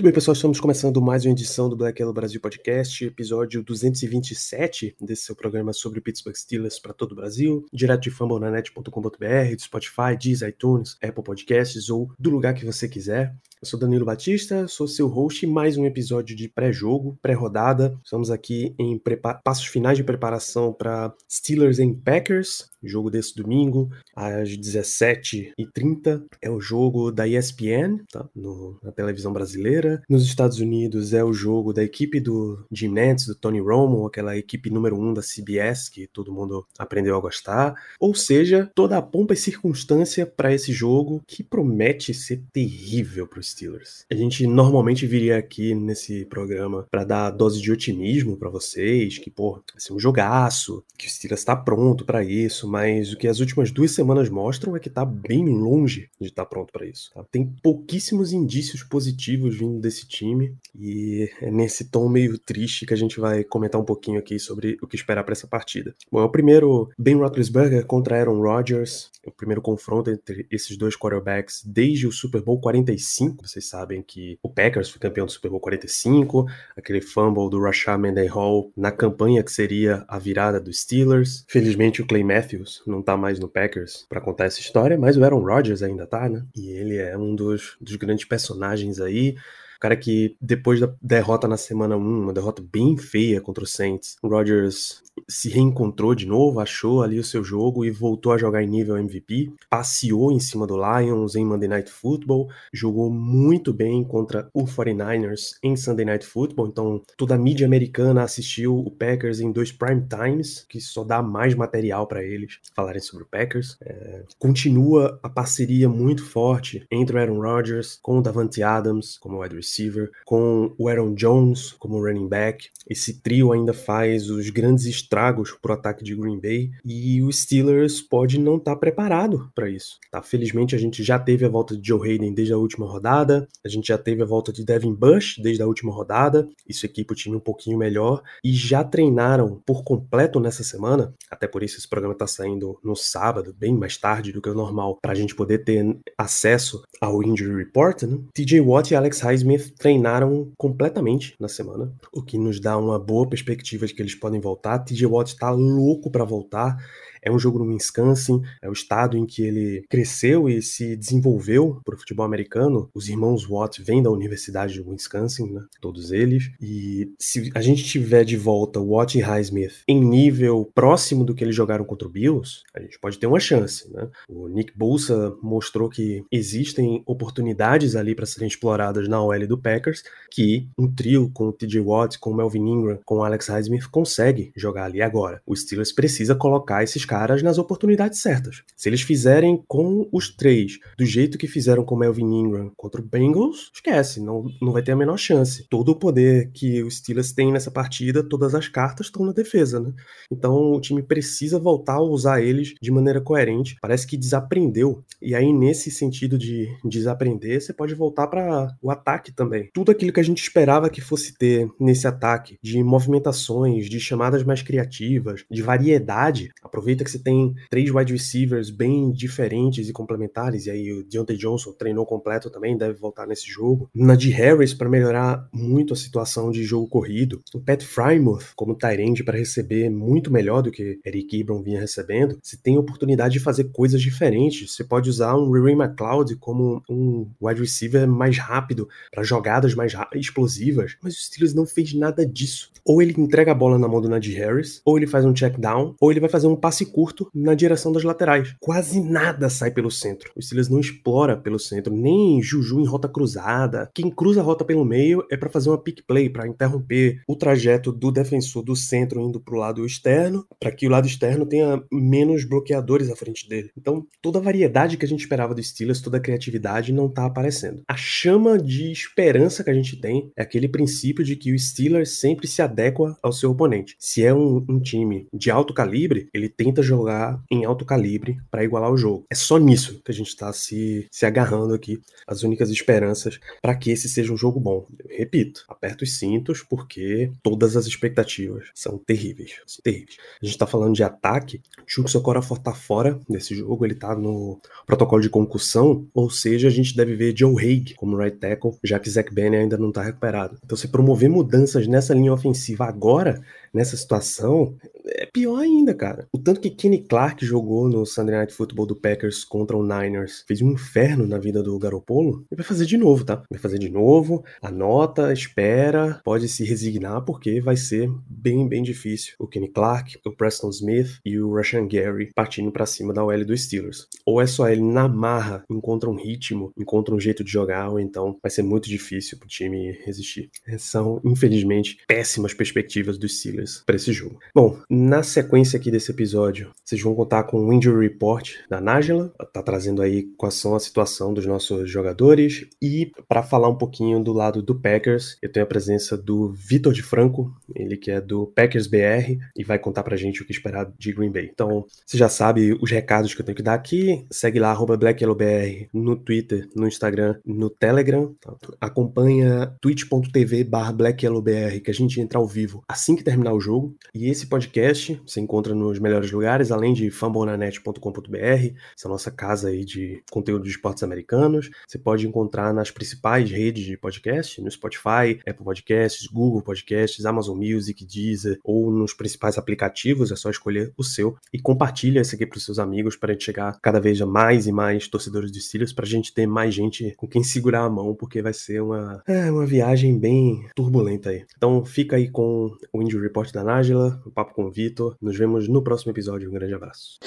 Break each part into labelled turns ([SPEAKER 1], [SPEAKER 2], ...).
[SPEAKER 1] Muito bem, pessoal, estamos começando mais uma edição do Black Yellow Brasil Podcast, episódio 227 desse seu programa sobre Pittsburgh Steelers para todo o Brasil, direto de fambonanet.com.br, do Spotify, Deezer, iTunes, Apple Podcasts ou do lugar que você quiser. Eu sou Danilo Batista, sou seu host mais um episódio de pré-jogo, pré-rodada. Estamos aqui em passos finais de preparação para Steelers em Packers, jogo desse domingo, às 17h30. É o jogo da ESPN, tá? No, na televisão brasileira. Nos Estados Unidos é o jogo da equipe do Jim Nantz, do Tony Romo, aquela equipe número 1 um da CBS que todo mundo aprendeu a gostar. Ou seja, toda a pompa e circunstância para esse jogo que promete ser terrível para os Steelers. A gente normalmente viria aqui nesse programa para dar dose de otimismo para vocês, que, pô, vai ser um jogaço, que o Steelers está pronto para isso, mas o que as últimas duas semanas mostram é que tá bem longe de estar tá pronto para isso. Tá? Tem pouquíssimos indícios positivos vindo desse time e é nesse tom meio triste que a gente vai comentar um pouquinho aqui sobre o que esperar para essa partida. Bom, é o primeiro Ben Roethlisberger contra Aaron Rodgers, é o primeiro confronto entre esses dois quarterbacks desde o Super Bowl 45 vocês sabem que o Packers foi campeão do Super Bowl 45, aquele fumble do Rashad Mendenhall na campanha que seria a virada dos Steelers. Felizmente o Clay Matthews não tá mais no Packers para contar essa história, mas o Aaron Rodgers ainda tá, né? E ele é um dos, dos grandes personagens aí cara que depois da derrota na semana 1, uma derrota bem feia contra o Saints, Rodgers se reencontrou de novo, achou ali o seu jogo e voltou a jogar em nível MVP, passeou em cima do Lions em Monday Night Football, jogou muito bem contra o 49ers em Sunday Night Football, então toda a mídia americana assistiu o Packers em dois prime times, que só dá mais material para eles falarem sobre o Packers. É, continua a parceria muito forte entre o Aaron Rodgers com o Davante Adams como wide receiver, com o Aaron Jones como running back. Esse trio ainda faz os grandes estragos pro ataque de Green Bay e o Steelers pode não estar tá preparado para isso. Tá? Felizmente a gente já teve a volta de Joe Hayden desde a última rodada, a gente já teve a volta de Devin Bush desde a última rodada, isso equipa o time um pouquinho melhor e já treinaram por completo nessa semana, até por isso esse programa está saindo no sábado, bem mais tarde do que o normal, para a gente poder ter acesso ao Injury Report. Né? TJ Watt e Alex Highsmith treinaram completamente na semana, o que nos dá uma boa perspectiva de que eles podem voltar. TJ Watt tá louco para voltar. É um jogo no Wisconsin, é o estado em que ele cresceu e se desenvolveu para o futebol americano. Os irmãos Watt vêm da Universidade de Wisconsin, né? todos eles. E se a gente tiver de volta Watt e Highsmith em nível próximo do que eles jogaram contra o Bills, a gente pode ter uma chance. Né? O Nick Bolsa mostrou que existem oportunidades ali para serem exploradas na OL do Packers, que um trio com o TJ Watt, com o Melvin Ingram, com o Alex Highsmith consegue jogar ali agora. O Steelers precisa colocar esses caras nas oportunidades certas. Se eles fizerem com os três do jeito que fizeram com Melvin Ingram contra o Bengals, esquece, não, não vai ter a menor chance. Todo o poder que os Steelers têm nessa partida, todas as cartas estão na defesa, né? Então o time precisa voltar a usar eles de maneira coerente. Parece que desaprendeu. E aí, nesse sentido de desaprender, você pode voltar para o ataque também. Tudo aquilo que a gente esperava que fosse ter nesse ataque, de movimentações, de chamadas mais criativas, de variedade. Aproveita que você tem três wide receivers bem diferentes e complementares, e aí o Deontay Johnson treinou completo também, deve voltar nesse jogo. Najee Harris para melhorar muito a situação de jogo corrido. O Pat Frymouth como Tyrande para receber muito melhor do que Eric Ebron vinha recebendo. Você tem oportunidade de fazer coisas diferentes. Você pode usar um Ray McLeod como um wide receiver mais rápido para jogadas mais explosivas, mas o Steelers não fez nada disso. Ou ele entrega a bola na mão do Najee Harris, ou ele faz um check down, ou ele vai fazer um passe curto na direção das laterais. Quase nada sai pelo centro. O Steelers não explora pelo centro, nem Juju em rota cruzada. Quem cruza a rota pelo meio é para fazer uma pick play, para interromper o trajeto do defensor do centro indo para o lado externo, para que o lado externo tenha menos bloqueadores à frente dele. Então, toda a variedade que a gente esperava do Steelers, toda a criatividade não tá aparecendo. A chama de esperança que a gente tem é aquele princípio de que o Steelers sempre se adequa ao seu oponente. Se é um, um time de alto calibre, ele tenta jogar em alto calibre para igualar o jogo. É só nisso que a gente está se, se agarrando aqui, as únicas esperanças para que esse seja um jogo bom. Eu repito, aperta os cintos porque todas as expectativas são terríveis. São terríveis. A gente está falando de ataque, Chuck Socorafor tá fora desse jogo, ele tá no protocolo de concussão, ou seja, a gente deve ver Joe Haig como right tackle, já que Zach Benny ainda não tá recuperado. Então, se promover mudanças nessa linha ofensiva agora, nessa situação, é pior ainda, cara. O tanto que Kenny Clark jogou no Sunday Night Football do Packers contra o Niners fez um inferno na vida do Garopolo, ele vai fazer de novo, tá? Vai fazer de novo, anota, espera, pode se resignar, porque vai ser bem, bem difícil. O Kenny Clark, o Preston Smith e o Rashan Gary partindo para cima da OL dos Steelers. Ou é só ele na marra, encontra um ritmo, encontra um jeito de jogar, ou então vai ser muito difícil pro time resistir. São, infelizmente, péssimas perspectivas dos Steelers para esse jogo. Bom, na sequência aqui desse episódio, vocês vão contar com o Injury Report da Nájila, tá trazendo aí quais são a situação dos nossos jogadores e para falar um pouquinho do lado do Packers, eu tenho a presença do Vitor de Franco, ele que é do Packers BR e vai contar pra gente o que esperar de Green Bay. Então, você já sabe os recados que eu tenho que dar aqui, segue lá BlackYellowBR no Twitter, no Instagram, no Telegram, tá? acompanha twitch.tv BlackYellowBR que a gente entra ao vivo assim que terminar o jogo e esse podcast você encontra nos melhores lugares, além de fambonanet.com.br, essa nossa casa aí de conteúdo de esportes americanos. Você pode encontrar nas principais redes de podcast, no Spotify, Apple Podcasts, Google Podcasts, Amazon Music, Deezer ou nos principais aplicativos, é só escolher o seu e compartilha esse aqui para os seus amigos para a gente chegar cada vez a mais e mais torcedores de Steelers, para a gente ter mais gente com quem segurar a mão, porque vai ser uma, é, uma viagem bem turbulenta aí. Então fica aí com o Injury Report da Nájila, o papo com o Vitor. Nos vemos no próximo episódio. Um grande abraço.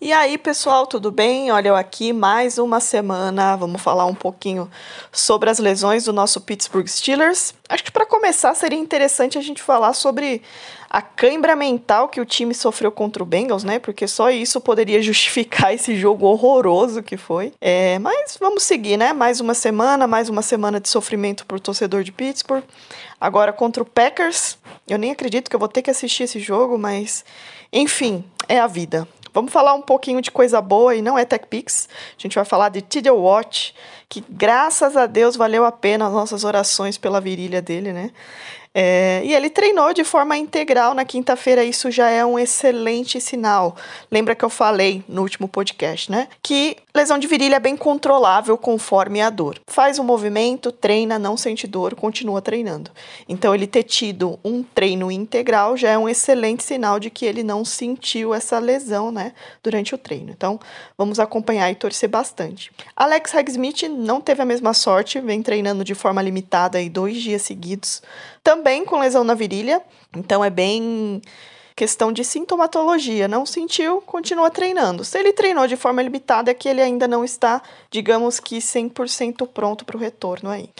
[SPEAKER 2] E aí, pessoal, tudo bem? Olha eu aqui mais uma semana. Vamos falar um pouquinho sobre as lesões do nosso Pittsburgh Steelers. Acho que para começar seria interessante a gente falar sobre a cãibra mental que o time sofreu contra o Bengals, né? Porque só isso poderia justificar esse jogo horroroso que foi. É, mas vamos seguir, né? Mais uma semana, mais uma semana de sofrimento para o torcedor de Pittsburgh. Agora contra o Packers. Eu nem acredito que eu vou ter que assistir esse jogo, mas enfim, é a vida. Vamos falar um pouquinho de coisa boa e não é TechPix. A gente vai falar de TJ Watt, que graças a Deus valeu a pena as nossas orações pela virilha dele, né? É, e ele treinou de forma integral na quinta-feira, isso já é um excelente sinal. Lembra que eu falei no último podcast, né? Que lesão de virilha é bem controlável conforme a dor. Faz um movimento, treina, não sente dor, continua treinando. Então, ele ter tido um treino integral já é um excelente sinal de que ele não sentiu essa lesão, né? Durante o treino. Então, vamos acompanhar e torcer bastante. Alex Hagsmith não teve a mesma sorte, vem treinando de forma limitada aí dois dias seguidos também com lesão na virilha, então é bem questão de sintomatologia. Não sentiu, continua treinando. Se ele treinou de forma limitada, é que ele ainda não está, digamos que 100% pronto para o retorno aí.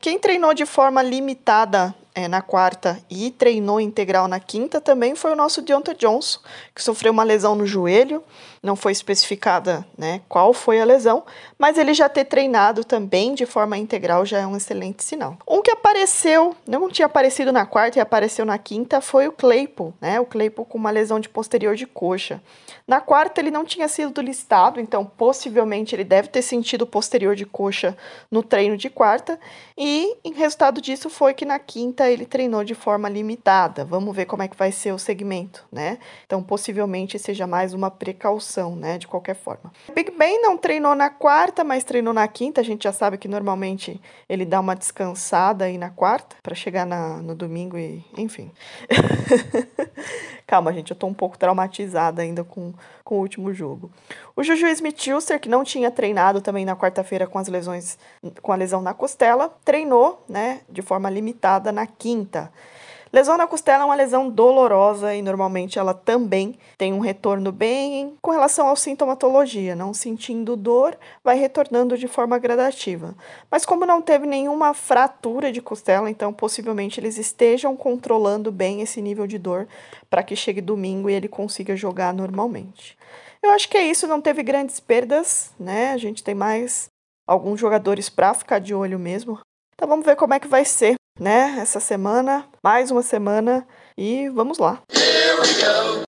[SPEAKER 2] Quem treinou de forma limitada é, na quarta e treinou integral na quinta também foi o nosso Deontay Johnson, que sofreu uma lesão no joelho não foi especificada né, qual foi a lesão, mas ele já ter treinado também de forma integral já é um excelente sinal. Um que apareceu, não tinha aparecido na quarta e apareceu na quinta, foi o Claypool, né? O Claypool com uma lesão de posterior de coxa. Na quarta ele não tinha sido listado, então possivelmente ele deve ter sentido posterior de coxa no treino de quarta, e em resultado disso foi que na quinta ele treinou de forma limitada. Vamos ver como é que vai ser o segmento, né? Então possivelmente seja mais uma precaução né? De qualquer forma. Big Ben não treinou na quarta, mas treinou na quinta. A gente já sabe que normalmente ele dá uma descansada aí na quarta para chegar na, no domingo e, enfim. Calma, gente, eu tô um pouco traumatizada ainda com, com o último jogo. O Juju Smith-Schuster, que não tinha treinado também na quarta-feira com as lesões, com a lesão na costela, treinou, né, de forma limitada na quinta. Lesão na costela é uma lesão dolorosa e normalmente ela também tem um retorno bem com relação à sintomatologia, não sentindo dor, vai retornando de forma gradativa. Mas como não teve nenhuma fratura de costela, então possivelmente eles estejam controlando bem esse nível de dor para que chegue domingo e ele consiga jogar normalmente. Eu acho que é isso, não teve grandes perdas, né? A gente tem mais alguns jogadores para ficar de olho mesmo. Então vamos ver como é que vai ser, né? Essa semana, mais uma semana e vamos lá.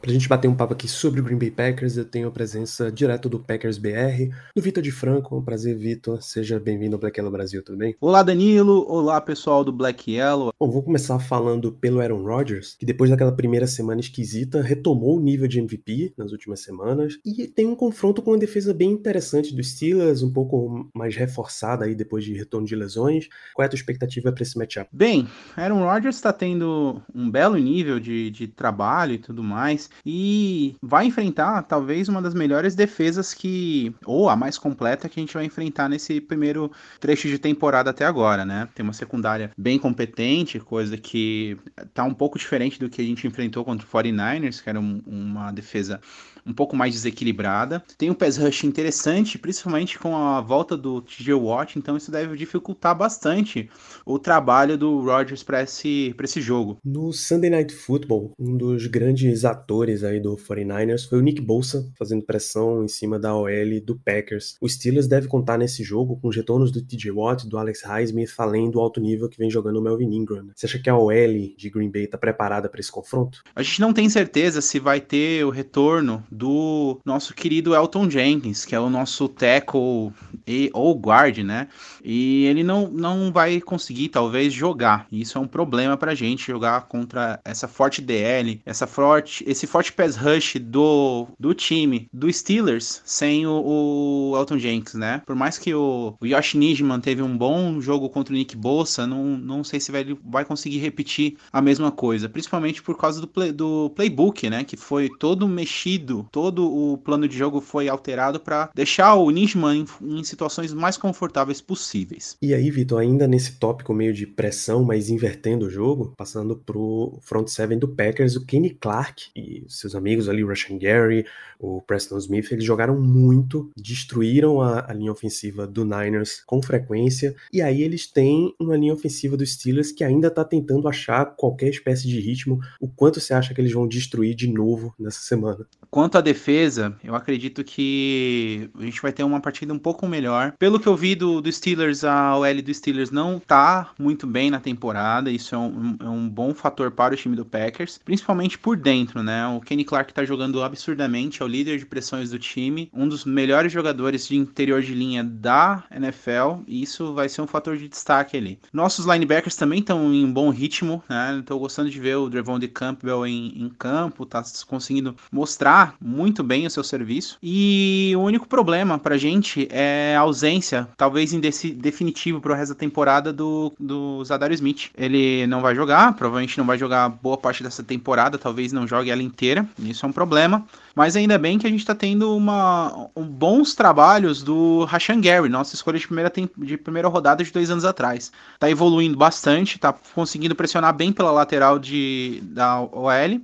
[SPEAKER 1] Pra gente bater um papo aqui sobre o Green Bay Packers, eu tenho a presença direto do Packers BR, do Vitor de Franco. Um prazer, Vitor. Seja bem-vindo ao Black Yellow Brasil, tudo bem?
[SPEAKER 3] Olá, Danilo. Olá, pessoal do Black Yellow.
[SPEAKER 1] Bom, vou começar falando pelo Aaron Rodgers, que depois daquela primeira semana esquisita, retomou o nível de MVP nas últimas semanas e tem um confronto com uma defesa bem interessante dos Steelers, um pouco mais reforçada aí depois de retorno de lesões. Qual é a tua expectativa para esse matchup?
[SPEAKER 3] Bem, Aaron Rodgers está tendo um belo nível de, de trabalho e tudo mais e vai enfrentar talvez uma das melhores defesas que, ou a mais completa que a gente vai enfrentar nesse primeiro trecho de temporada até agora, né? Tem uma secundária bem competente, coisa que tá um pouco diferente do que a gente enfrentou contra o 49ers, que era um, uma defesa um pouco mais desequilibrada. Tem um pass rush interessante, principalmente com a volta do TJ Watt, então isso deve dificultar bastante o trabalho do Rodgers para esse, esse jogo.
[SPEAKER 1] No Sunday Night Football, um dos grandes atores aí do 49ers foi o Nick Bolsa, fazendo pressão em cima da OL do Packers. O Steelers deve contar nesse jogo com os retornos do TJ Watt, do Alex Highsmith, além do alto nível que vem jogando o Melvin Ingram. Você acha que a OL de Green Bay está preparada para esse confronto?
[SPEAKER 3] A gente não tem certeza se vai ter o retorno do nosso querido Elton Jenkins, que é o nosso tackle e, ou guard, né? E ele não, não vai conseguir, talvez, jogar. Isso é um problema pra gente, jogar contra essa forte DL, essa forte, esse forte pass rush do, do time, do Steelers, sem o, o Elton Jenkins, né? Por mais que o, o Yosh Nijman teve um bom jogo contra o Nick Bossa, não, não sei se vai, vai conseguir repetir a mesma coisa, principalmente por causa do, play, do playbook, né? Que foi todo mexido todo o plano de jogo foi alterado para deixar o Nijman em, em, situações mais confortáveis possíveis.
[SPEAKER 1] E aí, Vitor, ainda nesse tópico meio de pressão, mas invertendo o jogo, passando pro front seven do Packers, o Kenny Clark e seus amigos ali, o Russian Gary, o Preston Smith, eles jogaram muito, destruíram a, a linha ofensiva do Niners com frequência, e aí eles têm uma linha ofensiva dos Steelers que ainda tá tentando achar qualquer espécie de ritmo. O quanto você acha que eles vão destruir de novo nessa semana?
[SPEAKER 3] Quanto à defesa, eu acredito que a gente vai ter uma partida um pouco melhor. Pelo que eu vi do, do Steelers, a OL do Steelers não tá muito bem na temporada. Isso é um, é um bom fator para o time do Packers, principalmente por dentro, né? O Kenny Clark tá jogando absurdamente, é o líder de pressões do time, um dos melhores jogadores de interior de linha da NFL, e isso vai ser um fator de destaque ali. Nossos linebackers também estão em bom ritmo, né? Tô gostando de ver o Drevon de Campbell em, em campo, tá conseguindo mostrar muito bem o seu serviço. E o único problema pra gente é a ausência, talvez definitivo pro resto da temporada do, do Zadar Smith. Ele não vai jogar, provavelmente não vai jogar boa parte dessa temporada, talvez não jogue ela inteira. Isso é um problema. Mas ainda bem que a gente está tendo uma, um, bons trabalhos do Rashan Gary, nossa escolha de primeira, de primeira rodada de dois anos atrás. Está evoluindo bastante, está conseguindo pressionar bem pela lateral de, da OL.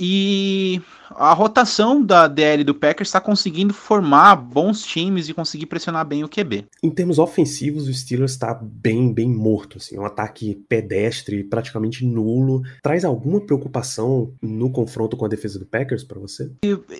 [SPEAKER 3] E a rotação da DL do Packers está conseguindo formar bons times e conseguir pressionar bem o QB.
[SPEAKER 1] Em termos ofensivos, o Steelers está bem, bem morto. Assim, um ataque pedestre, praticamente nulo. Traz alguma preocupação no confronto com a defesa do Packers para você?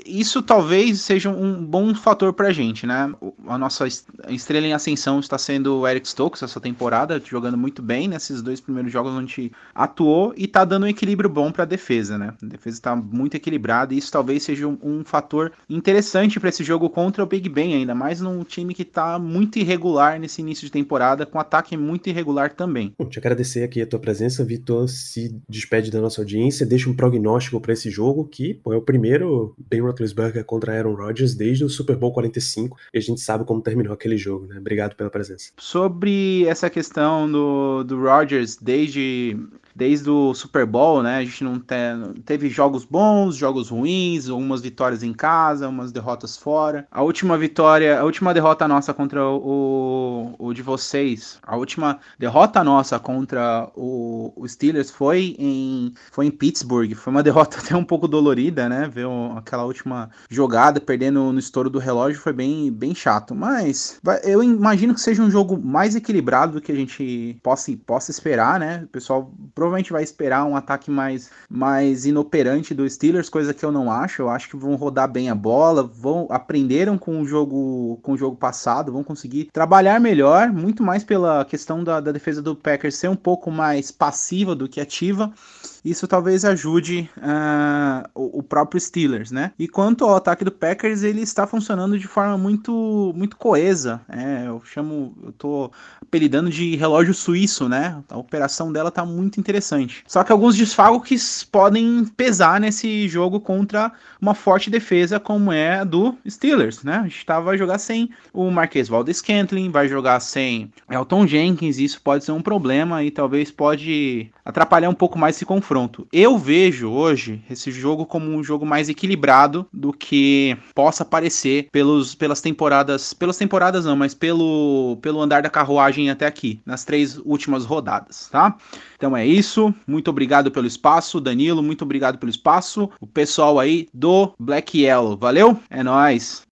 [SPEAKER 3] Isso talvez seja um bom fator para a gente, né? A nossa estrela em ascensão está sendo o Eric Stokes essa temporada, jogando muito bem nesses dois primeiros jogos onde atuou e está dando um equilíbrio bom para a defesa, né? A defesa está muito equilibrada isso talvez seja um, um fator interessante para esse jogo contra o Big Ben, ainda mais num time que está muito irregular nesse início de temporada, com ataque muito irregular também.
[SPEAKER 1] Bom, te agradecer aqui a tua presença, Vitor. Se despede da nossa audiência, deixa um prognóstico para esse jogo, que pô, é o primeiro Ben Roethlisberger contra Aaron Rodgers desde o Super Bowl 45, e a gente sabe como terminou aquele jogo, né? Obrigado pela presença.
[SPEAKER 3] Sobre essa questão do, do Rodgers desde desde o Super Bowl, né? A gente não te, teve jogos bons, jogos ruins, algumas vitórias em casa, umas derrotas fora. A última vitória, a última derrota nossa contra o, o de vocês, a última derrota nossa contra o, o Steelers foi em, foi em Pittsburgh. Foi uma derrota até um pouco dolorida, né? Ver aquela última jogada perdendo no estouro do relógio foi bem, bem chato. Mas eu imagino que seja um jogo mais equilibrado do que a gente possa, possa esperar, né? O pessoal vai esperar um ataque mais, mais inoperante do Steelers, coisa que eu não acho. Eu acho que vão rodar bem a bola, vão aprenderam com o jogo com o jogo passado, vão conseguir trabalhar melhor, muito mais pela questão da, da defesa do Packers ser um pouco mais passiva do que ativa isso talvez ajude uh, o, próprio Steelers, né? E quanto ao ataque do Packers, ele está funcionando de forma muito, muito coesa. É, eu chamo, eu tô apelidando de relógio suíço, né? A operação dela tá muito interessante. Só que alguns desfalques podem pesar nesse jogo contra uma forte defesa como é a do Steelers, né? A gente tá, vai jogar sem o Marquês Valdez Scantling, vai jogar sem Elton Jenkins, isso pode ser um problema e talvez pode atrapalhar um pouco mais esse confronto. Eu vejo hoje esse jogo como um jogo mais equilibrado do que possa parecer pelos, pelas temporadas, pelas temporadas não, mas pelo, pelo andar da carruagem até aqui, nas três últimas rodadas, tá? Então é isso. Muito obrigado pelo espaço, Danilo. Muito obrigado pelo espaço. O pessoal aí do Black Yellow. Valeu? É nós.